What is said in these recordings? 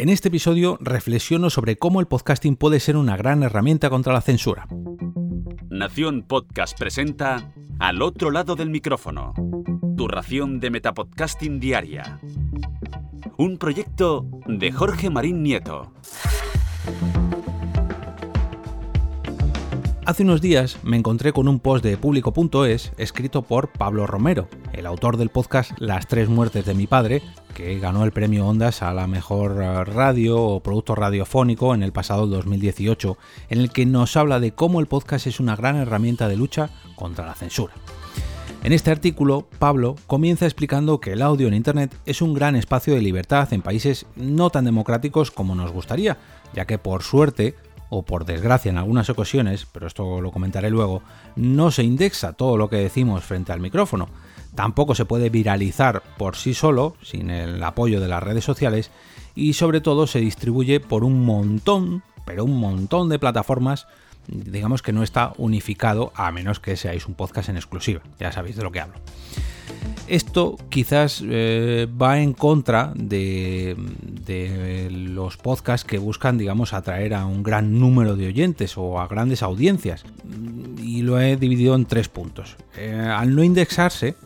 En este episodio reflexiono sobre cómo el podcasting puede ser una gran herramienta contra la censura. Nación Podcast presenta Al otro lado del micrófono, tu ración de Metapodcasting diaria. Un proyecto de Jorge Marín Nieto. Hace unos días me encontré con un post de público.es escrito por Pablo Romero, el autor del podcast Las tres muertes de mi padre, que ganó el premio Ondas a la mejor eh, radio o producto radiofónico en el pasado 2018, en el que nos habla de cómo el podcast es una gran herramienta de lucha contra la censura. En este artículo, Pablo comienza explicando que el audio en Internet es un gran espacio de libertad en países no tan democráticos como nos gustaría, ya que por suerte o por desgracia en algunas ocasiones, pero esto lo comentaré luego, no se indexa todo lo que decimos frente al micrófono. Tampoco se puede viralizar por sí solo, sin el apoyo de las redes sociales, y sobre todo se distribuye por un montón, pero un montón de plataformas, digamos que no está unificado, a menos que seáis un podcast en exclusiva, ya sabéis de lo que hablo. Esto quizás eh, va en contra de, los podcasts que buscan, digamos, atraer a un gran número de oyentes o a grandes audiencias. Y lo he dividido en tres puntos. Eh, al no indexarse,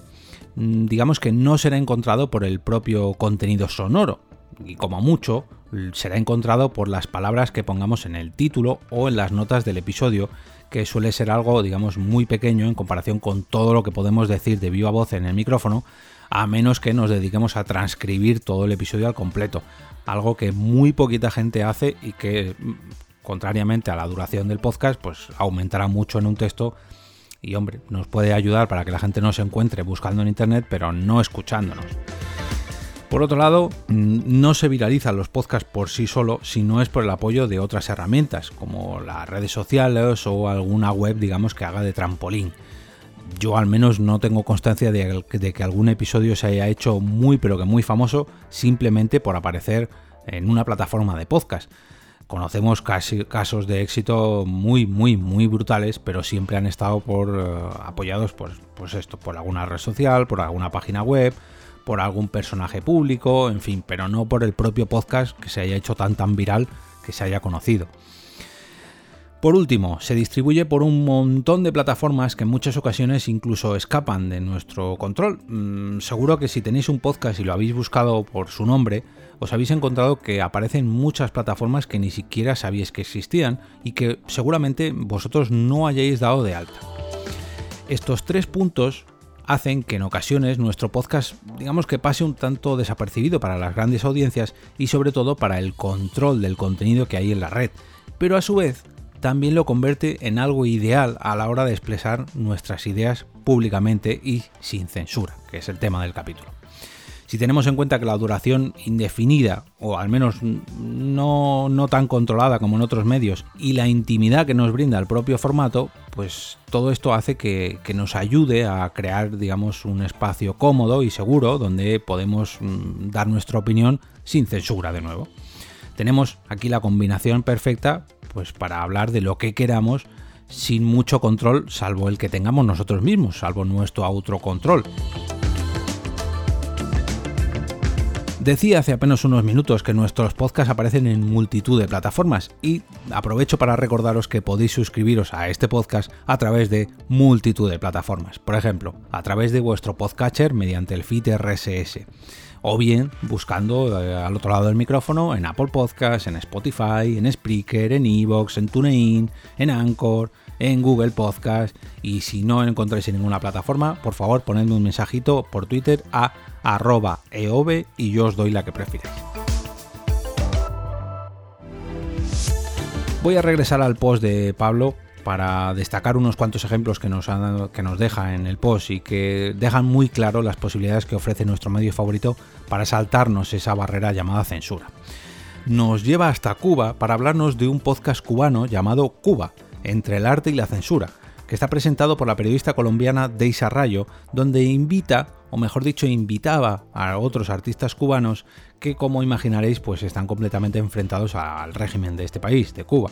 mm, digamos que no será encontrado por el propio contenido sonoro. Y como mucho, será encontrado por las palabras que pongamos en el título o en las notas del episodio que suele ser algo, digamos, muy pequeño en comparación con todo lo que podemos decir de viva voz en el micrófono, a menos que nos dediquemos a transcribir todo el episodio al completo, algo que muy poquita gente hace y que, contrariamente a la duración del podcast, pues aumentará mucho en un texto y, hombre, nos puede ayudar para que la gente no se encuentre buscando en internet, pero no escuchándonos. Por otro lado, no se viralizan los podcasts por sí solo si no es por el apoyo de otras herramientas, como las redes sociales o alguna web, digamos, que haga de trampolín. Yo al menos no tengo constancia de, que algún episodio se haya hecho muy pero que muy famoso simplemente por aparecer en una plataforma de podcast. Conocemos casos de éxito muy, muy, muy brutales, pero siempre han estado por, eh, apoyados por, pues esto, por alguna red social, por alguna página web, por algún personaje público, en fin, pero no por el propio podcast que se haya hecho tan tan viral que se haya conocido. Por último, se distribuye por un montón de plataformas que en muchas ocasiones incluso escapan de nuestro control. Mm, seguro que si tenéis un podcast y lo habéis buscado por su nombre, os habéis encontrado que aparecen muchas plataformas que ni siquiera sabíais que existían y que seguramente vosotros no hayáis dado de alta. Estos tres puntos hacen que en ocasiones nuestro podcast digamos que pase un tanto desapercibido para las grandes audiencias y sobre todo para el control del contenido que hay en la red, pero a su vez también lo convierte en algo ideal a la hora de expresar nuestras ideas públicamente y sin censura, que es el tema del capítulo. Si tenemos en cuenta que la duración indefinida, o al menos no, no tan controlada como en otros medios, y la intimidad que nos brinda el propio formato, pues todo esto hace que, nos ayude a crear, digamos, un espacio cómodo y seguro donde podemos mm, dar nuestra opinión sin censura de nuevo. Tenemos aquí la combinación perfecta pues para hablar de lo que queramos sin mucho control, salvo el que tengamos nosotros mismos, salvo nuestro autocontrol. Decía hace apenas unos minutos que nuestros podcasts aparecen en multitud de plataformas y aprovecho para recordaros que podéis suscribiros a este podcast a través de multitud de plataformas. Por ejemplo, a través de vuestro podcatcher mediante el feed RSS o bien buscando eh, al otro lado del micrófono en Apple Podcasts, en Spotify, en Spreaker, en Evox, en TuneIn, en Anchor, en Google Podcast y si no encontráis en ninguna plataforma, por favor ponedme un mensajito por Twitter a arroba eove y yo os doy la que prefiráis. Voy a regresar al post de Pablo para destacar unos cuantos ejemplos que nos, que nos deja en el post y que dejan muy claro las posibilidades que ofrece nuestro medio favorito para saltarnos esa barrera llamada censura. Nos lleva hasta Cuba para hablarnos de un podcast cubano llamado Cuba, entre el arte y la censura, está presentado por la periodista colombiana Deisa Rayo, donde invita, o mejor dicho, invitaba a otros artistas cubanos que, como imaginaréis, pues están completamente enfrentados al régimen de este país, de Cuba.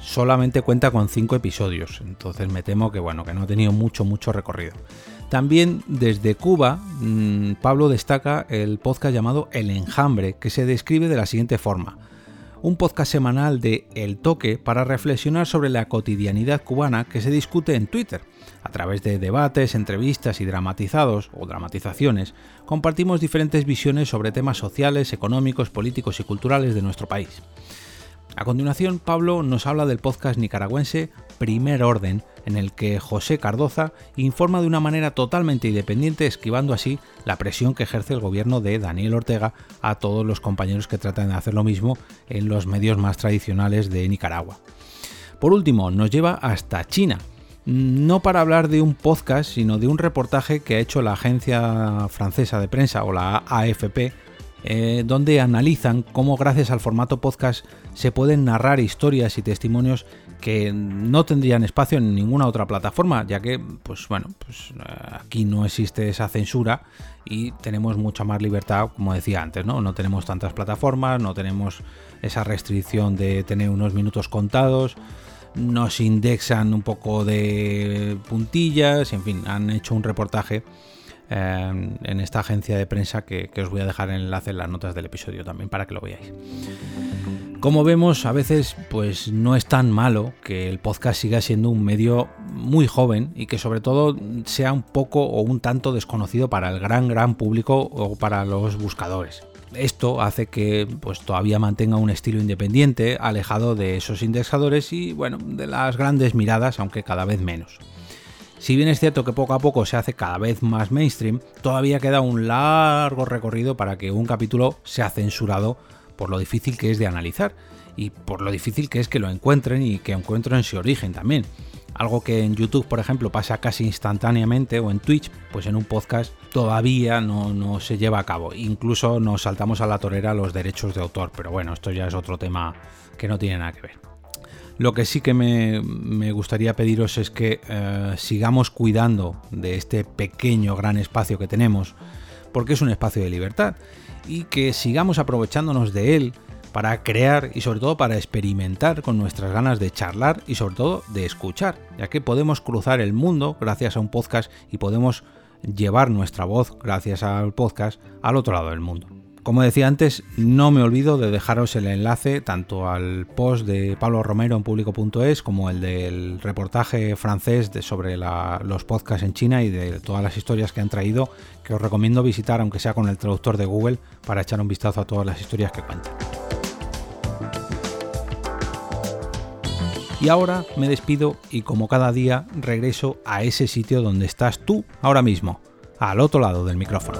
Solamente cuenta con cinco episodios, entonces me temo que bueno, que no ha tenido mucho, mucho recorrido. También desde Cuba, mm, Pablo destaca el podcast llamado El Enjambre, que se describe de la siguiente forma. Un podcast semanal de El Toque para reflexionar sobre la cotidianidad cubana que se discute en Twitter. A través de debates, entrevistas y dramatizados o dramatizaciones, compartimos diferentes visiones sobre temas sociales, económicos, políticos y culturales de nuestro país. A continuación, Pablo nos habla del podcast nicaragüense Primer Orden, en el que José Cardoza informa de una manera totalmente independiente, esquivando así la presión que ejerce el gobierno de Daniel Ortega a todos los compañeros que tratan de hacer lo mismo en los medios más tradicionales de Nicaragua. Por último, nos lleva hasta China, no para hablar de un podcast, sino de un reportaje que ha hecho la agencia francesa de prensa o la AFP eh, donde analizan cómo gracias al formato podcast se pueden narrar historias y testimonios que no tendrían espacio en ninguna otra plataforma, ya que, pues bueno, pues eh, aquí no existe esa censura y tenemos mucha más libertad, como decía antes, ¿no? No tenemos tantas plataformas, no tenemos esa restricción de tener unos minutos contados, nos indexan un poco de puntillas, en fin, han hecho un reportaje en esta agencia de prensa que, os voy a dejar el enlace en las notas del episodio también para que lo veáis. Como vemos, a veces pues no es tan malo que el podcast siga siendo un medio muy joven y que sobre todo sea un poco o un tanto desconocido para el gran gran público o para los buscadores. Esto hace que pues todavía mantenga un estilo independiente, alejado de esos indexadores y bueno, de las grandes miradas, aunque cada vez menos. Si bien es cierto que poco a poco se hace cada vez más mainstream, todavía queda un largo recorrido para que un capítulo sea censurado por lo difícil que es de analizar y por lo difícil que es que lo encuentren y que encuentren su origen también. Algo que en YouTube, por ejemplo, pasa casi instantáneamente o en Twitch, pues en un podcast todavía no, se lleva a cabo. Incluso nos saltamos a la torera los derechos de autor, pero bueno, esto ya es otro tema que no tiene nada que ver. Lo que sí que me, gustaría pediros es que eh, sigamos cuidando de este pequeño gran espacio que tenemos, porque es un espacio de libertad, y que sigamos aprovechándonos de él para crear y sobre todo para experimentar con nuestras ganas de charlar y sobre todo de escuchar, ya que podemos cruzar el mundo gracias a un podcast y podemos llevar nuestra voz gracias al podcast al otro lado del mundo. Como decía antes, no me olvido de dejaros el enlace tanto al post de Pablo Romero en público.es como el del reportaje francés sobre los podcasts en China y de todas las historias que han traído, que os recomiendo visitar aunque sea con el traductor de Google para echar un vistazo a todas las historias que cuentan. Y ahora me despido y como cada día regreso a ese sitio donde estás tú ahora mismo, al otro lado del micrófono.